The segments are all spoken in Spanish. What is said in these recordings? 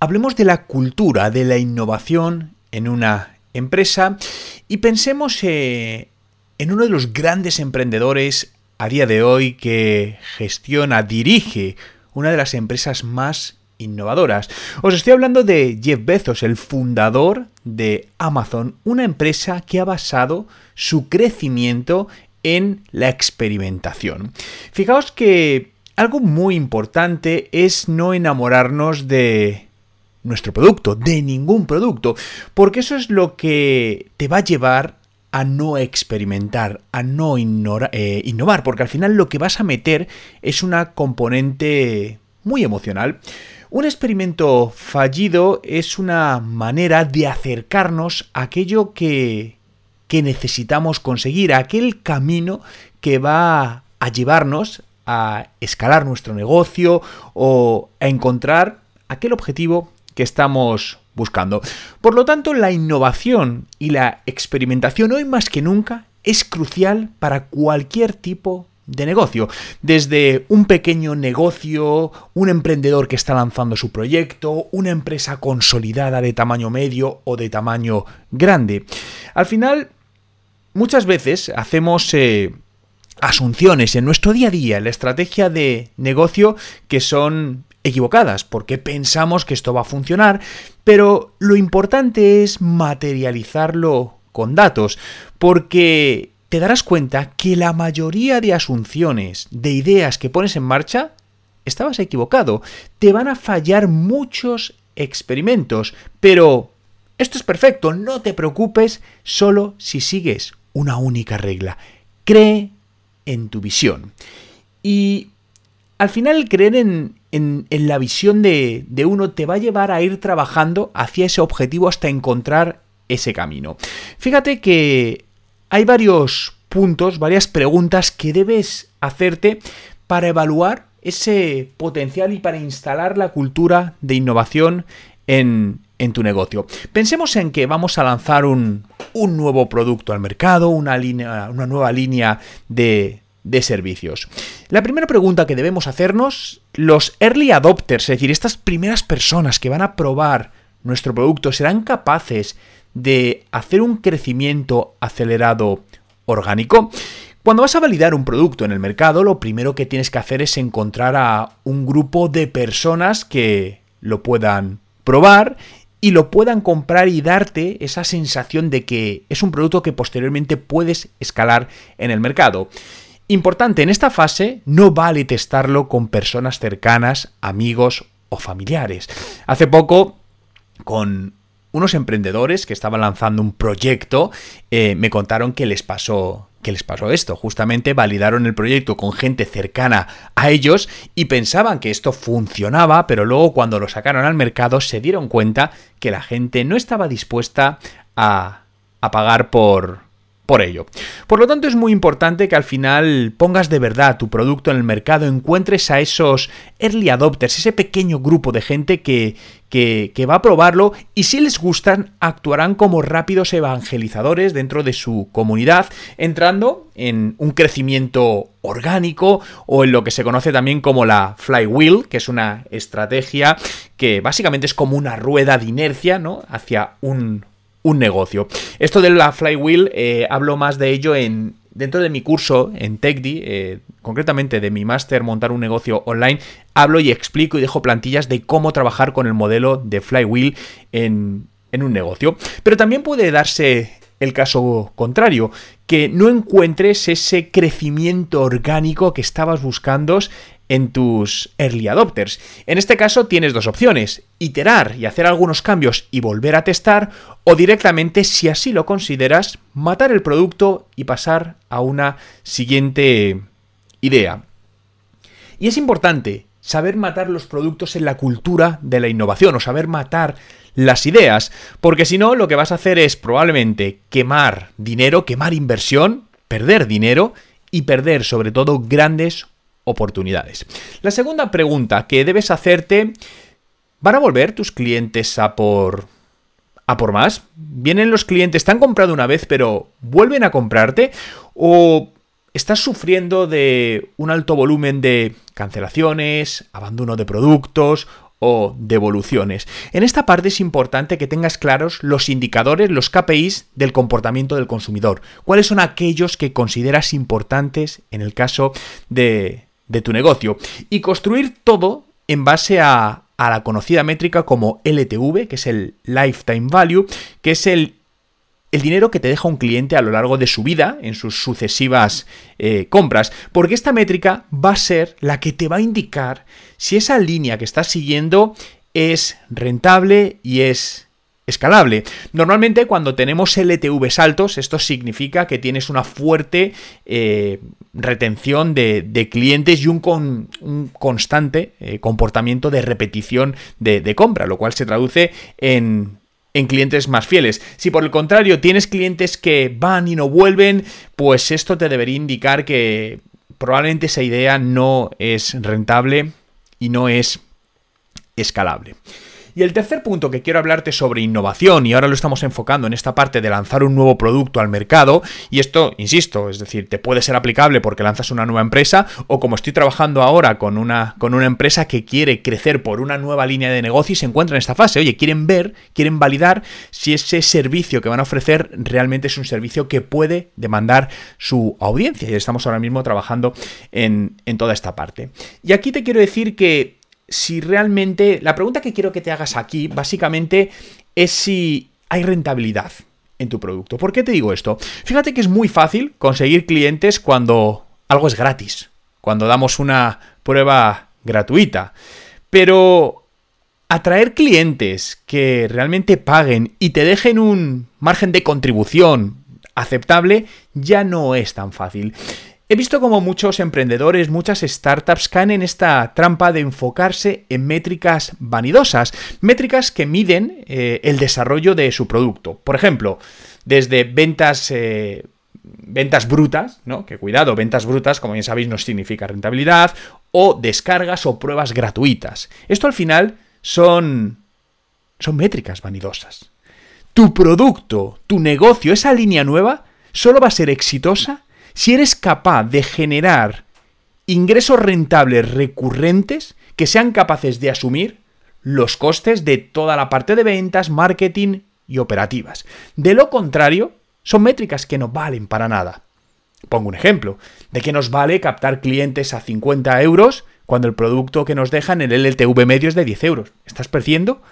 hablemos de la cultura, de la innovación en una empresa y pensemos eh, en uno de los grandes emprendedores a día de hoy que gestiona, dirige una de las empresas más innovadoras. Os estoy hablando de Jeff Bezos, el fundador de Amazon, una empresa que ha basado su crecimiento en la experimentación. Fijaos que algo muy importante es no enamorarnos de nuestro producto, de ningún producto, porque eso es lo que te va a llevar a no experimentar, a no eh, innovar, porque al final lo que vas a meter es una componente muy emocional. Un experimento fallido es una manera de acercarnos a aquello que, que necesitamos conseguir, a aquel camino que va a llevarnos a escalar nuestro negocio o a encontrar aquel objetivo que estamos buscando. Por lo tanto, la innovación y la experimentación hoy más que nunca es crucial para cualquier tipo de negocio. Desde un pequeño negocio, un emprendedor que está lanzando su proyecto, una empresa consolidada de tamaño medio o de tamaño grande. Al final, muchas veces hacemos... Eh, asunciones en nuestro día a día, la estrategia de negocio que son equivocadas, porque pensamos que esto va a funcionar, pero lo importante es materializarlo con datos, porque te darás cuenta que la mayoría de asunciones, de ideas que pones en marcha, estabas equivocado. Te van a fallar muchos experimentos, pero esto es perfecto, no te preocupes solo si sigues una única regla. Cree en tu visión. Y al final creer en, la visión de, de uno te va a llevar a ir trabajando hacia ese objetivo hasta encontrar ese camino. Fíjate que hay varios puntos, varias preguntas que debes hacerte para evaluar ese potencial y para instalar la cultura de innovación en, en tu negocio. Pensemos en que vamos a lanzar un, un nuevo producto al mercado, una, línea, una nueva línea de, de servicios. La primera pregunta que debemos hacernos, los early adopters, es decir, estas primeras personas que van a probar nuestro producto, ¿serán capaces de hacer un crecimiento acelerado orgánico? Cuando vas a validar un producto en el mercado, lo primero que tienes que hacer es encontrar a un grupo de personas que lo puedan probar y lo puedan comprar y darte esa sensación de que es un producto que posteriormente puedes escalar en el mercado. Importante, en esta fase no vale testarlo con personas cercanas, amigos o familiares. Hace poco, con unos emprendedores que estaban lanzando un proyecto, eh, me contaron que les pasó les pasó esto. Justamente validaron el proyecto con gente cercana a ellos y pensaban que esto funcionaba, pero luego cuando lo sacaron al mercado se dieron cuenta que la gente no estaba dispuesta a, a pagar por, por ello. Por lo tanto, es muy importante que al final pongas de verdad tu producto en el mercado, encuentres a esos early adopters, ese pequeño grupo de gente que, que, va a probarlo y si les gustan, actuarán como rápidos evangelizadores dentro de su comunidad, entrando en un crecimiento orgánico o en lo que se conoce también como la flywheel, que es una estrategia que básicamente es como una rueda de inercia, ¿no? Hacia un, un negocio. Esto de la flywheel, eh, hablo más de ello en dentro de mi curso en TechDi, eh, concretamente de mi máster Montar un negocio online, hablo y explico y dejo plantillas de cómo trabajar con el modelo de flywheel en, en un negocio. Pero también puede darse el caso contrario, que no encuentres ese crecimiento orgánico que estabas buscando en tus early adopters. En este caso tienes dos opciones, iterar y hacer algunos cambios y volver a testar, o directamente, si así lo consideras, matar el producto y pasar a una siguiente idea. Y es importante saber matar los productos en la cultura de la innovación o saber matar las ideas, porque si no lo que vas a hacer es probablemente quemar dinero, quemar inversión, perder dinero y perder sobre todo grandes oportunidades. La segunda pregunta que debes hacerte, ¿van a volver tus clientes a por a por más? ¿Vienen los clientes, te han comprado una vez, pero vuelven a comprarte? ¿O estás sufriendo de un alto volumen de cancelaciones, abandono de productos o devoluciones. En esta parte es importante que tengas claros los indicadores, los KPIs del comportamiento del consumidor. ¿Cuáles son aquellos que consideras importantes en el caso de, tu negocio? Y construir todo en base a la conocida métrica como LTV, que es el Lifetime Value, que es el el dinero que te deja un cliente a lo largo de su vida en sus sucesivas eh, compras, porque esta métrica va a ser la que te va a indicar si esa línea que estás siguiendo es rentable y es escalable. Normalmente cuando tenemos LTVs altos, esto significa que tienes una fuerte eh, retención de, clientes y un, constante eh, comportamiento de repetición de compra, lo cual se traduce en en clientes más fieles. Si por el contrario tienes clientes que van y no vuelven, pues esto te debería indicar que probablemente esa idea no es rentable y no es escalable. Y el tercer punto que quiero hablarte sobre innovación, y ahora lo estamos enfocando en esta parte de lanzar un nuevo producto al mercado, y esto, insisto, es decir, te puede ser aplicable porque lanzas una nueva empresa, o como estoy trabajando ahora con una, con una empresa que quiere crecer por una nueva línea de negocio y se encuentra en esta fase. Oye, quieren ver, quieren validar si ese servicio que van a ofrecer realmente es un servicio que puede demandar su audiencia. Y estamos ahora mismo trabajando en, en toda esta parte. Y aquí te quiero decir que si realmente... La pregunta que quiero que te hagas aquí, básicamente, es si hay rentabilidad en tu producto. ¿Por qué te digo esto? Fíjate que es muy fácil conseguir clientes cuando algo es gratis, cuando damos una prueba gratuita. Pero atraer clientes que realmente paguen y te dejen un margen de contribución aceptable ya no es tan fácil. He visto como muchos emprendedores, muchas startups caen en esta trampa de enfocarse en métricas vanidosas, métricas que miden eh, el desarrollo de su producto. Por ejemplo, desde ventas... Eh, ventas brutas, ¿no? Que cuidado, ventas brutas, como bien sabéis, no significa rentabilidad, o descargas o pruebas gratuitas. Esto al final son, son métricas vanidosas. Tu producto, tu negocio, esa línea nueva, solo va a ser exitosa si eres capaz de generar ingresos rentables recurrentes que sean capaces de asumir los costes de toda la parte de ventas, marketing y operativas. De lo contrario, son métricas que no valen para nada. Pongo un ejemplo. ¿De qué nos vale captar clientes a 50 euros cuando el producto que nos dejan en el LTV medio es de 10 euros? ¿Estás perdiendo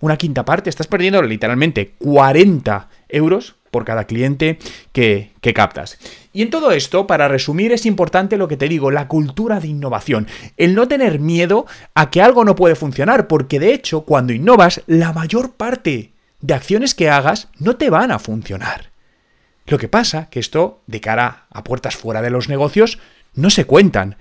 una quinta parte? ¿Estás perdiendo literalmente 40 euros por cada cliente que, captas. Y en todo esto, para resumir, es importante lo que te digo, la cultura de innovación. El no tener miedo a que algo no puede funcionar, porque de hecho, cuando innovas, la mayor parte de acciones que hagas no te van a funcionar. Lo que pasa que esto, de cara a puertas fuera de los negocios, no se cuentan.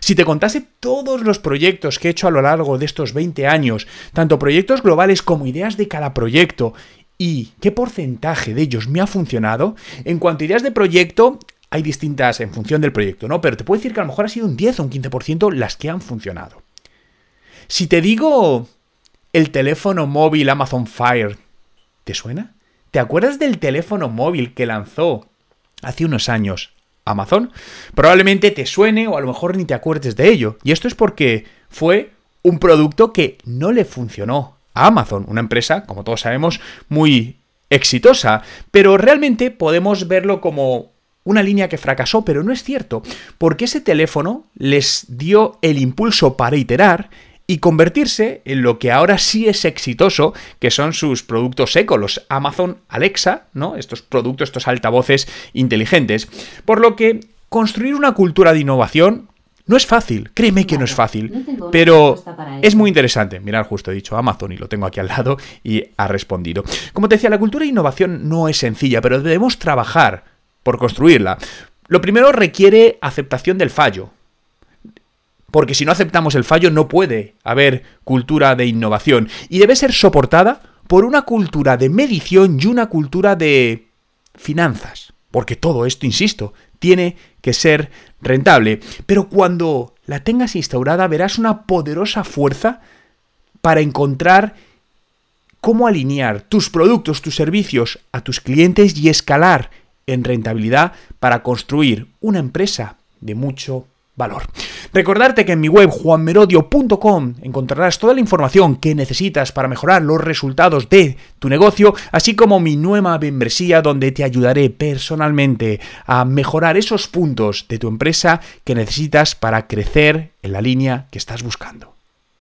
Si te contase todos los proyectos que he hecho a lo largo de estos 20 años, tanto proyectos globales como ideas de cada proyecto, y qué porcentaje de ellos me ha funcionado. En cuanto a ideas de proyecto, hay distintas en función del proyecto, ¿no? Pero te puedo decir que a lo mejor ha sido un 10 o un 15% las que han funcionado. Si te digo el teléfono móvil Amazon Fire, ¿te suena? ¿Te acuerdas del teléfono móvil que lanzó hace unos años Amazon? Probablemente te suene o a lo mejor ni te acuerdes de ello. Y esto es porque fue un producto que no le funcionó Amazon, una empresa, como todos sabemos, muy exitosa, pero realmente podemos verlo como una línea que fracasó, pero no es cierto, porque ese teléfono les dio el impulso para iterar y convertirse en lo que ahora sí es exitoso, que son sus productos eco, los Amazon Alexa, ¿no? Estos productos, estos altavoces inteligentes. Por lo que construir una cultura de innovación no es fácil, créeme que no es fácil, pero es muy interesante. Mirad, justo he dicho Amazon y lo tengo aquí al lado y ha respondido. Como te decía, la cultura de innovación no es sencilla, pero debemos trabajar por construirla. Lo primero requiere aceptación del fallo. Porque si no aceptamos el fallo no puede haber cultura de innovación. Y debe ser soportada por una cultura de medición y una cultura de finanzas. Porque todo esto, insisto, tiene que ser rentable. Pero cuando la tengas instaurada verás una poderosa fuerza para encontrar cómo alinear tus productos, tus servicios a tus clientes y escalar en rentabilidad para construir una empresa de mucho valor. Recordarte que en mi web juanmerodio.com encontrarás toda la información que necesitas para mejorar los resultados de tu negocio, así como mi nueva membresía donde te ayudaré personalmente a mejorar esos puntos de tu empresa que necesitas para crecer en la línea que estás buscando.